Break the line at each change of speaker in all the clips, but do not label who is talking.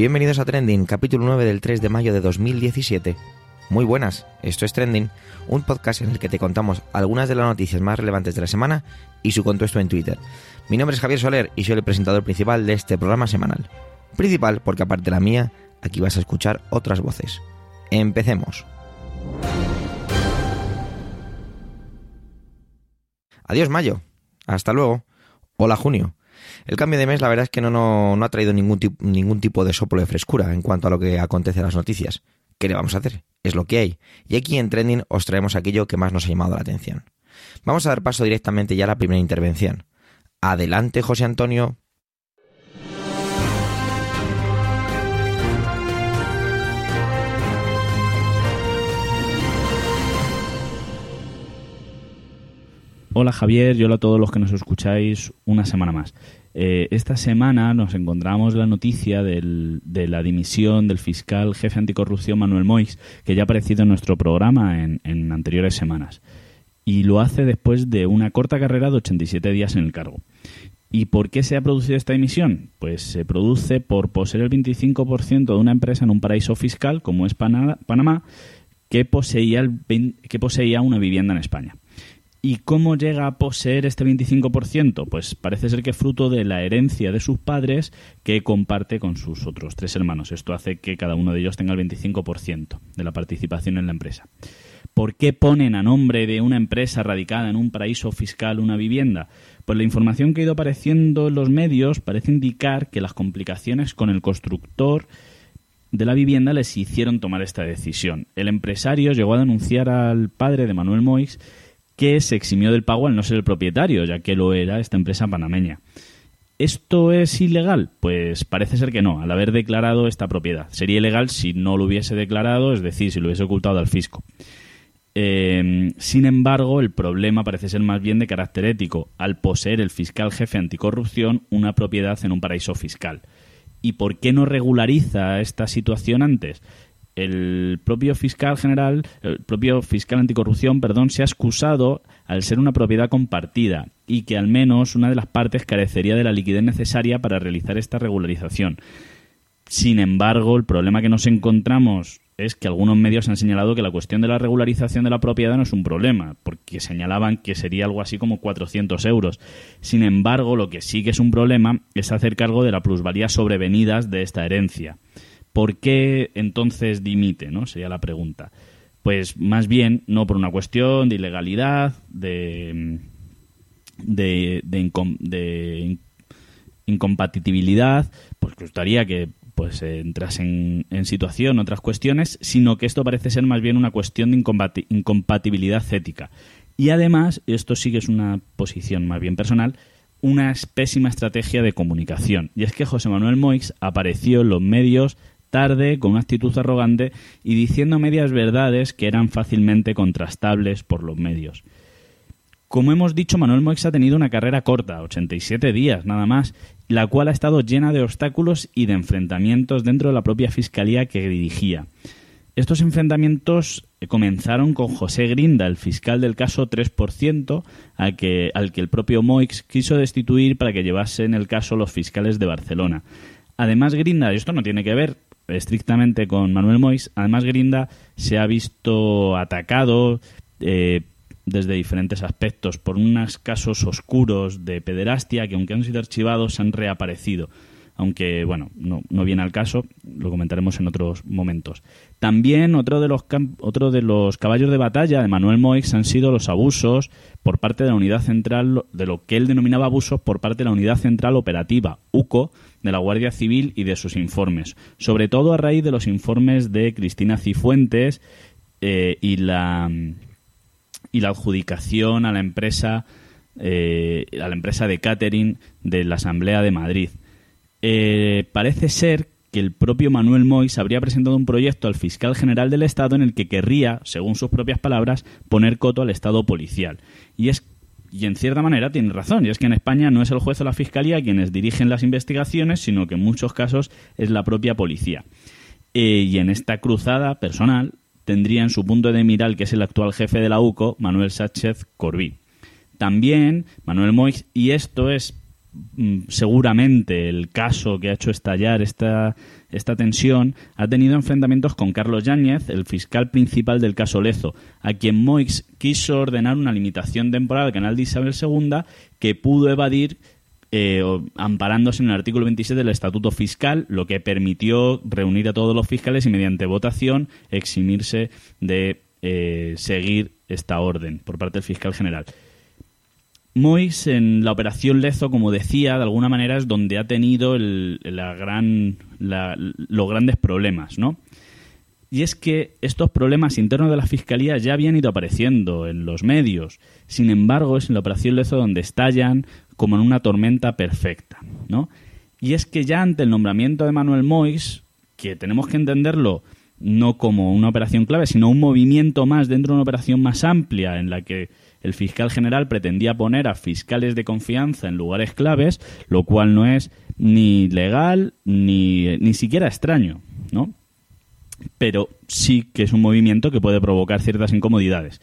Bienvenidos a Trending, capítulo 9 del 3 de mayo de 2017. Muy buenas, esto es Trending, un podcast en el que te contamos algunas de las noticias más relevantes de la semana y su contexto en Twitter. Mi nombre es Javier Soler y soy el presentador principal de este programa semanal. Principal porque aparte de la mía, aquí vas a escuchar otras voces. Empecemos. Adiós mayo. Hasta luego. Hola junio. El cambio de mes la verdad es que no, no, ha traído ningún, ningún tipo de soplo de frescura en cuanto a lo que acontece en las noticias. ¿Qué le vamos a hacer? Es lo que hay. Y aquí en Trending os traemos aquello que más nos ha llamado la atención. Vamos a dar paso directamente ya a la primera intervención. Adelante, José Antonio.
Hola Javier y hola a todos los que nos escucháis una semana más. Eh, esta semana nos encontramos la noticia de la dimisión del fiscal jefe anticorrupción Manuel Moix, que ya ha aparecido en nuestro programa en, anteriores semanas. Y lo hace después de una corta carrera de 87 días en el cargo. ¿Y por qué se ha producido esta dimisión? Pues se produce por poseer el 25% de una empresa en un paraíso fiscal, como es Panamá, que poseía, el, que poseía una vivienda en España. ¿Y cómo llega a poseer este 25%? Pues parece ser que es fruto de la herencia de sus padres que comparte con sus otros tres hermanos. Esto hace que cada uno de ellos tenga el 25% de la participación en la empresa. ¿Por qué ponen a nombre de una empresa radicada en un paraíso fiscal una vivienda? Pues la información que ha ido apareciendo en los medios parece indicar que las complicaciones con el constructor de la vivienda les hicieron tomar esta decisión. El empresario llegó a denunciar al padre de Manuel Moix que se eximió del pago al no ser el propietario, ya que lo era esta empresa panameña. ¿Esto es ilegal? Pues parece ser que no, al haber declarado esta propiedad. Sería ilegal si no lo hubiese declarado, es decir, si lo hubiese ocultado al fisco. Eh, sin embargo, el problema parece ser más bien de carácter ético, al poseer el fiscal jefe anticorrupción una propiedad en un paraíso fiscal. ¿Y por qué no regulariza esta situación antes? El propio fiscal general, el propio fiscal anticorrupción, perdón, se ha excusado al ser una propiedad compartida y que al menos una de las partes carecería de la liquidez necesaria para realizar esta regularización. Sin embargo, el problema que nos encontramos es que algunos medios han señalado que la cuestión de la regularización de la propiedad no es un problema, porque señalaban que sería algo así como 400 euros. Sin embargo, lo que sí que es un problema es hacer cargo de la plusvalía sobrevenidas de esta herencia. ¿Por qué entonces dimite? ¿no? Sería la pregunta. Pues más bien no por una cuestión de ilegalidad, de, de, de, incompatibilidad, pues gustaría que pues entras en, en, situación otras cuestiones, sino que esto parece ser más bien una cuestión de incompatibilidad ética. Y además, esto sí que es una posición más bien personal, una pésima estrategia de comunicación. Y es que José Manuel Moix apareció en los medios tarde, con actitud arrogante y diciendo medias verdades que eran fácilmente contrastables por los medios. Como hemos dicho, Manuel Moix ha tenido una carrera corta, 87 días nada más, la cual ha estado llena de obstáculos y de enfrentamientos dentro de la propia fiscalía que dirigía. Estos enfrentamientos comenzaron con José Grinda, el fiscal del caso 3%, al que, al que el propio Moix quiso destituir para que llevasen el caso los fiscales de Barcelona. Además, Grinda, y esto no tiene que ver estrictamente con Manuel Mois, además Grinda se ha visto atacado eh, desde diferentes aspectos por unos casos oscuros de pederastia que aunque han sido archivados han reaparecido. Aunque bueno, no, no, viene al caso, lo comentaremos en otros momentos. También otro de los otro de los caballos de batalla de Manuel Moix han sido los abusos por parte de la unidad central de lo que él denominaba abusos por parte de la unidad central operativa UCO de la Guardia Civil y de sus informes, sobre todo a raíz de los informes de Cristina Cifuentes eh, y la y la adjudicación a la empresa eh, a la empresa de catering de la Asamblea de Madrid eh, parece ser el propio Manuel Mois habría presentado un proyecto al fiscal general del Estado en el que querría, según sus propias palabras, poner coto al Estado policial. Y es y en cierta manera tiene razón, y es que en España no es el juez o la fiscalía quienes dirigen las investigaciones, sino que en muchos casos es la propia policía. Eh, y en esta cruzada personal tendría en su punto de mirar que es el actual jefe de la UCO, Manuel Sánchez Corbí. También Manuel Moix, y esto es seguramente el caso que ha hecho estallar esta, esta tensión, ha tenido enfrentamientos con Carlos Yáñez, el fiscal principal del caso Lezo, a quien Moix quiso ordenar una limitación temporal al canal de Isabel II que pudo evadir eh, amparándose en el artículo 27 del Estatuto Fiscal, lo que permitió reunir a todos los fiscales y mediante votación eximirse de eh, seguir esta orden por parte del fiscal general. Mois en la operación Lezo, como decía, de alguna manera es donde ha tenido gran, los grandes problemas, ¿no? Y es que estos problemas internos de la Fiscalía ya habían ido apareciendo en los medios. Sin embargo, es en la operación Lezo donde estallan como en una tormenta perfecta, ¿no? Y es que ya ante el nombramiento de Manuel Mois, que tenemos que entenderlo no como una operación clave, sino un movimiento más dentro de una operación más amplia en la que el fiscal general pretendía poner a fiscales de confianza en lugares claves, lo cual no es ni legal ni, ni siquiera extraño, ¿no? Pero sí que es un movimiento que puede provocar ciertas incomodidades.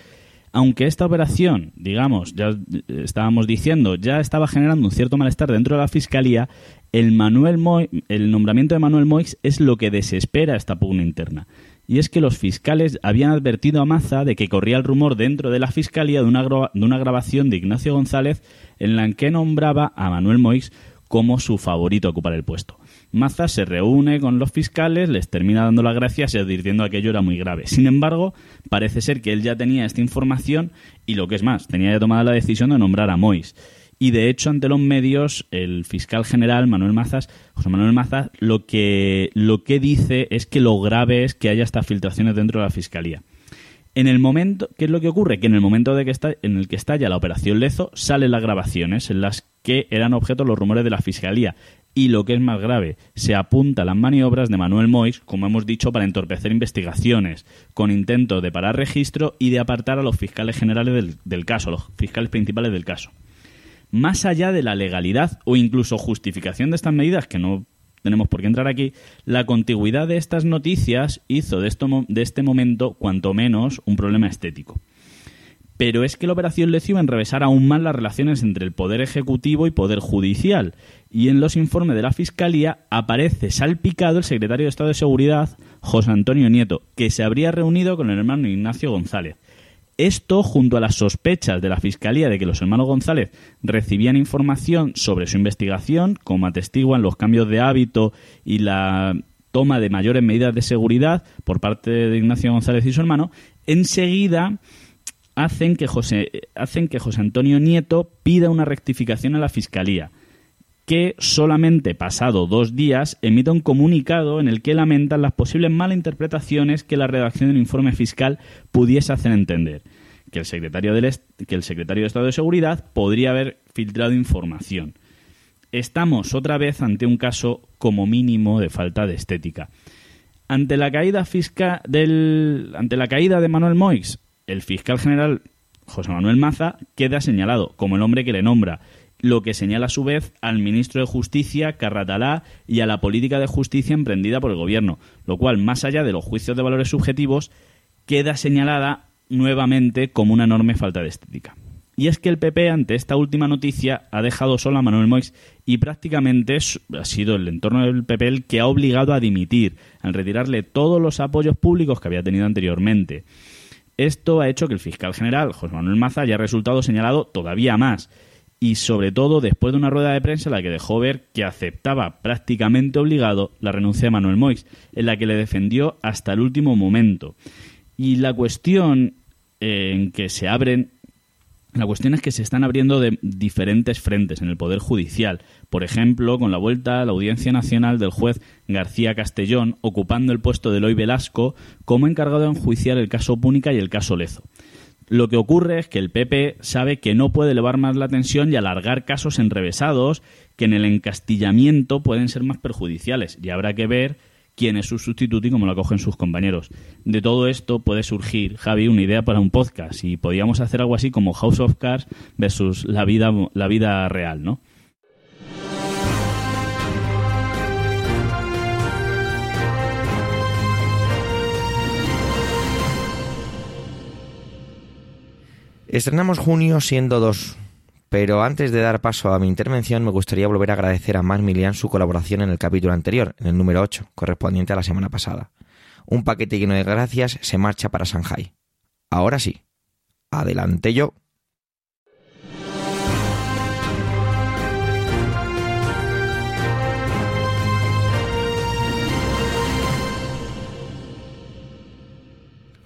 Aunque esta operación, digamos, ya estábamos diciendo, ya estaba generando un cierto malestar dentro de la Fiscalía, el, Manuel el nombramiento de Manuel Moix es lo que desespera esta pugna interna y es que los fiscales habían advertido a Maza de que corría el rumor dentro de la fiscalía de una, grabación de Ignacio González en la que nombraba a Manuel Moix como su favorito a ocupar el puesto. Maza se reúne con los fiscales, les termina dando las gracias y advirtiendo que aquello era muy grave. Sin embargo, parece ser que él ya tenía esta información y lo que es más, tenía ya tomada la decisión de nombrar a Moix. Y de hecho, ante los medios, el fiscal general Manuel Mazas, José Manuel Mazas, lo que, lo que dice es que lo grave es que haya estas filtraciones dentro de la fiscalía. En el momento, ¿qué es lo que ocurre? Que en el momento de que está, en el que estalla la operación Lezo, salen las grabaciones en las que eran objeto los rumores de la fiscalía. Y lo que es más grave, se apunta las maniobras de Manuel Moix, como hemos dicho, para entorpecer investigaciones, con intento de parar registro y de apartar a los fiscales generales del caso, los fiscales principales del caso más allá de la legalidad o incluso justificación de estas medidas, que no tenemos por qué entrar aquí, la contigüidad de estas noticias hizo de, esto, de este momento, cuanto menos, un problema estético. Pero es que la operación le iba a enrevesar aún más las relaciones entre el Poder Ejecutivo y Poder Judicial. Y en los informes de la Fiscalía aparece salpicado el secretario de Estado de Seguridad, José Antonio Nieto, que se habría reunido con el hermano Ignacio González. Esto, junto a las sospechas de la Fiscalía de que los hermanos González recibían información sobre su investigación, como atestiguan los cambios de hábito y la toma de mayores medidas de seguridad por parte de Ignacio González y su hermano, enseguida hacen que José, hacen que José Antonio Nieto pida una rectificación a la Fiscalía que solamente pasado dos días emite un comunicado en el que lamentan las posibles malinterpretaciones que la redacción del informe fiscal pudiese hacer entender. Que el, secretario del que el secretario de Estado de Seguridad podría haber filtrado información. Estamos otra vez ante un caso como mínimo de falta de estética. Ante la caída ante la caída de Manuel Moix, el fiscal general José Manuel Maza queda señalado como el hombre que le nombra lo que señala a su vez al ministro de Justicia, Carratalá, y a la política de justicia emprendida por el gobierno, lo cual, más allá de los juicios de valores subjetivos, queda señalada nuevamente como una enorme falta de estética. Y es que el PP, ante esta última noticia, ha dejado solo a Manuel Moix y prácticamente ha sido el entorno del PP el que ha obligado a dimitir, al retirarle todos los apoyos públicos que había tenido anteriormente. Esto ha hecho que el fiscal general, José Manuel Maza, haya resultado señalado todavía más y sobre todo después de una rueda de prensa en la que dejó ver que aceptaba prácticamente obligado la renuncia de Manuel Moix, en la que le defendió hasta el último momento. Y la cuestión eh, en que se abren la cuestión es que se están abriendo de diferentes frentes en el Poder Judicial. Por ejemplo, con la vuelta a la Audiencia Nacional del juez García Castellón, ocupando el puesto de Eloy Velasco como encargado de enjuiciar el caso Púnica y el caso Lezo. Lo que ocurre es que el PP sabe que no puede elevar más la tensión y alargar casos enrevesados que en el encastillamiento pueden ser más perjudiciales y habrá que ver quién es su sustituto y cómo lo acogen sus compañeros. De todo esto puede surgir, Javi, una idea para un podcast y podríamos hacer algo así como House of Cards versus la vida, la vida real, ¿no?
Estrenamos junio siendo dos Pero antes de dar paso a mi intervención, me gustaría volver a agradecer a Mark Milian su colaboración en el capítulo anterior, en el número 8, correspondiente a la semana pasada. Un paquete lleno de gracias se marcha para Shanghai. Ahora sí, adelante yo.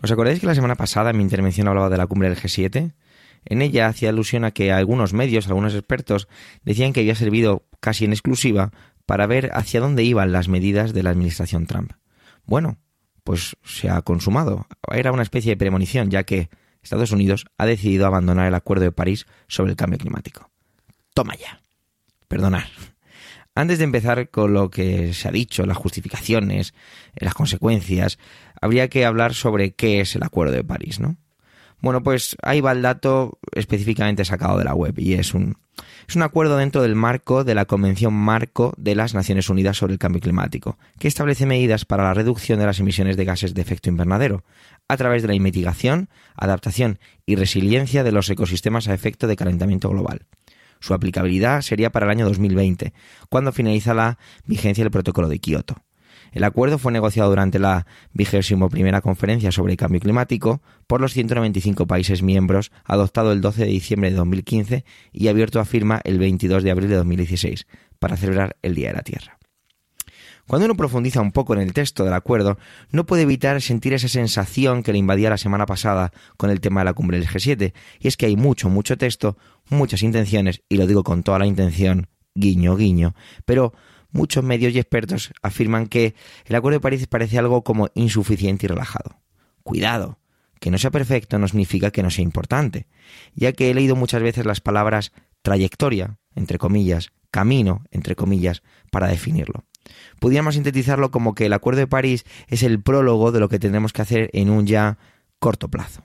¿Os acordáis que la semana pasada en mi intervención hablaba de la cumbre del G7? En ella hacía alusión a que algunos medios, algunos expertos, decían que había servido casi en exclusiva para ver hacia dónde iban las medidas de la administración Trump. Bueno, pues se ha consumado. Era una especie de premonición, ya que Estados Unidos ha decidido abandonar el Acuerdo de París sobre el cambio climático. Toma ya. Perdonad. Antes de empezar con lo que se ha dicho, las justificaciones, las consecuencias, habría que hablar sobre qué es el Acuerdo de París, ¿no? Bueno, pues ahí va el dato específicamente sacado de la web y es un, es un acuerdo dentro del marco de la Convención Marco de las Naciones Unidas sobre el Cambio Climático, que establece medidas para la reducción de las emisiones de gases de efecto invernadero, a través de la mitigación, adaptación y resiliencia de los ecosistemas a efecto de calentamiento global. Su aplicabilidad sería para el año 2020, cuando finaliza la vigencia del protocolo de Kioto. El acuerdo fue negociado durante la vigésimo primera conferencia sobre el cambio climático por los 195 países miembros, adoptado el 12 de diciembre de 2015 y abierto a firma el 22 de abril de 2016, para celebrar el Día de la Tierra. Cuando uno profundiza un poco en el texto del acuerdo, no puede evitar sentir esa sensación que le invadía la semana pasada con el tema de la cumbre del G7, y es que hay mucho, mucho texto, muchas intenciones, y lo digo con toda la intención, guiño, guiño, pero muchos medios y expertos afirman que el Acuerdo de París parece algo como insuficiente y relajado. Cuidado, que no sea perfecto no significa que no sea importante, ya que he leído muchas veces las palabras trayectoria, entre comillas, camino, entre comillas, para definirlo. Podríamos sintetizarlo como que el Acuerdo de París es el prólogo de lo que tendremos que hacer en un ya corto plazo.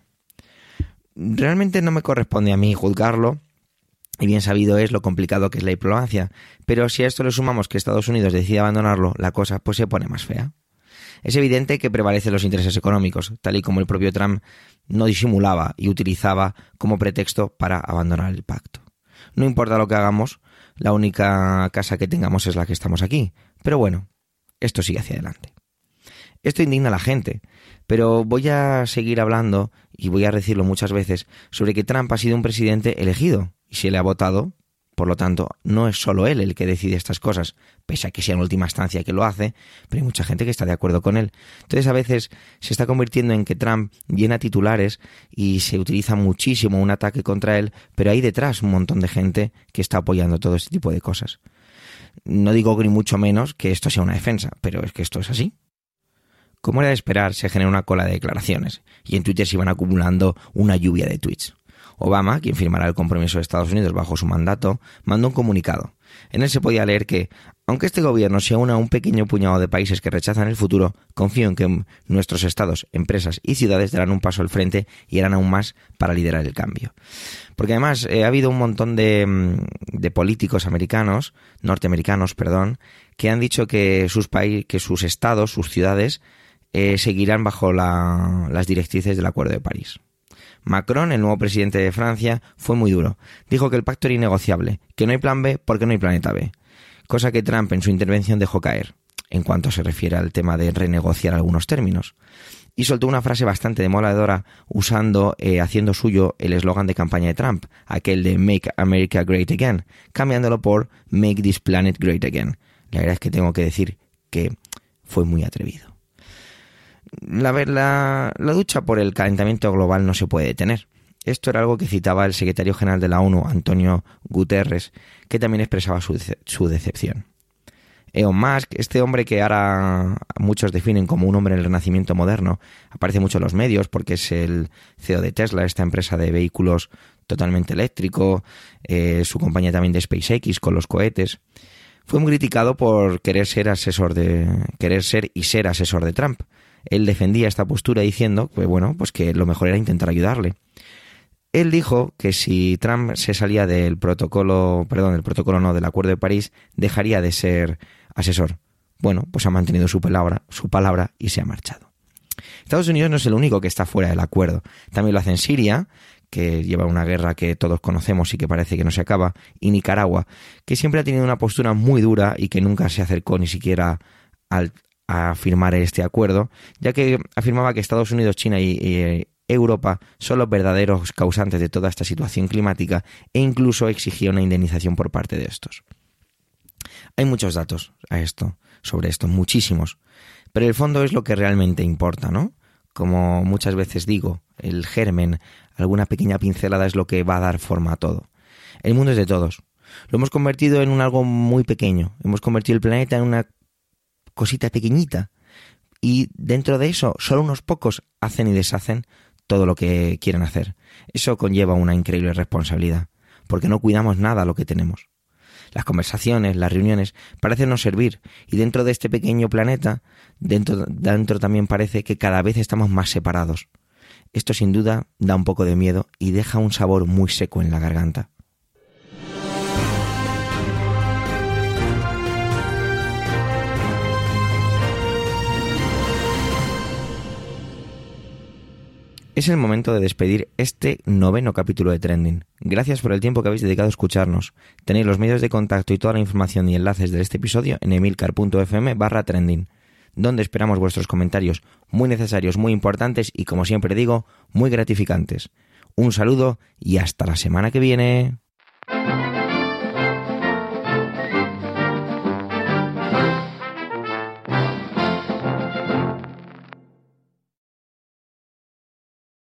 Realmente no me corresponde a mí juzgarlo, y bien sabido es lo complicado que es la diplomacia, pero si a esto le sumamos que Estados Unidos decide abandonarlo, la cosa pues se pone más fea. Es evidente que prevalecen los intereses económicos, tal y como el propio Trump no disimulaba y utilizaba como pretexto para abandonar el pacto. No importa lo que hagamos, la única casa que tengamos es la que estamos aquí. Pero bueno, esto sigue hacia adelante. Esto indigna a la gente, pero voy a seguir hablando, y voy a decirlo muchas veces, sobre que Trump ha sido un presidente elegido, y se le ha votado, por lo tanto, no es solo él el que decide estas cosas, pese a que sea en última instancia que lo hace, pero hay mucha gente que está de acuerdo con él. Entonces, a veces se está convirtiendo en que Trump llena titulares y se utiliza muchísimo un ataque contra él, pero hay detrás un montón de gente que está apoyando todo este tipo de cosas. No digo ni mucho menos que esto sea una defensa, pero es que esto es así. Como era de esperar, se genera una cola de declaraciones y en Twitter se iban acumulando una lluvia de tweets. Obama, quien firmará el compromiso de Estados Unidos bajo su mandato, mandó un comunicado. En él se podía leer que, aunque este gobierno se una a un pequeño puñado de países que rechazan el futuro, confío en que nuestros estados, empresas y ciudades darán un paso al frente y harán aún más para liderar el cambio. Porque además eh, ha habido un montón de, mm, de, políticos americanos, norteamericanos, perdón, que han dicho que sus, países, que sus estados, sus ciudades, eh, seguirán bajo la, las directrices del Acuerdo de París. Macron, el nuevo presidente de Francia, fue muy duro. Dijo que el pacto era innegociable, que no hay plan B porque no hay planeta B. Cosa que Trump en su intervención dejó caer, en cuanto se refiere al tema de renegociar algunos términos. Y soltó una frase bastante demoledora usando, eh, haciendo suyo el eslogan de campaña de Trump, aquel de Make America Great Again, cambiándolo por Make This Planet Great Again. La verdad es que tengo que decir que fue muy atrevido la, la, la ducha por el calentamiento global no se puede detener. Esto era algo que citaba el secretario general de la ONU, Antonio Guterres, que también expresaba su, su decepción. Elon Musk, este hombre que ahora muchos definen como un hombre del renacimiento moderno, aparece mucho en los medios porque es el CEO de Tesla, esta empresa de vehículos totalmente eléctrico, eh, su compañía también de SpaceX con los cohetes. Fue muy criticado por querer ser asesor de querer ser y ser asesor de Trump él defendía esta postura diciendo que, bueno, pues que lo mejor era intentar ayudarle. Él dijo que si Trump se salía del protocolo, perdón, del protocolo no, del Acuerdo de París, dejaría de ser asesor. Bueno, pues ha mantenido su palabra, su palabra y se ha marchado. Estados Unidos no es el único que está fuera del acuerdo. También lo hace en Siria, que lleva una guerra que todos conocemos y que parece que no se acaba, y Nicaragua, que siempre ha tenido una postura muy dura y que nunca se acercó ni siquiera al, a firmar este acuerdo, ya que afirmaba que Estados Unidos, China y, y Europa son los verdaderos causantes de toda esta situación climática e incluso exigía una indemnización por parte de estos. Hay muchos datos a esto, sobre esto, muchísimos, pero el fondo es lo que realmente importa, ¿no? Como muchas veces digo, el germen, alguna pequeña pincelada es lo que va a dar forma a todo. El mundo es de todos. Lo hemos convertido en un algo muy pequeño. Hemos convertido el planeta en una cosita pequeñita. Y dentro de eso, solo unos pocos hacen y deshacen todo lo que quieren hacer. Eso conlleva una increíble responsabilidad, porque no cuidamos nada lo que tenemos. Las conversaciones, las reuniones parecen no servir, y dentro de este pequeño planeta, dentro, dentro también parece que cada vez estamos más separados. Esto sin duda da un poco de miedo y deja un sabor muy seco en la garganta. Es el momento de despedir este noveno capítulo de Trending. Gracias por el tiempo que habéis dedicado a escucharnos. Tenéis los medios de contacto y toda la información y enlaces de este episodio en emilcar.fm barra trending, donde esperamos vuestros comentarios muy necesarios, muy importantes y, como siempre digo, muy gratificantes. Un saludo y hasta la semana que viene.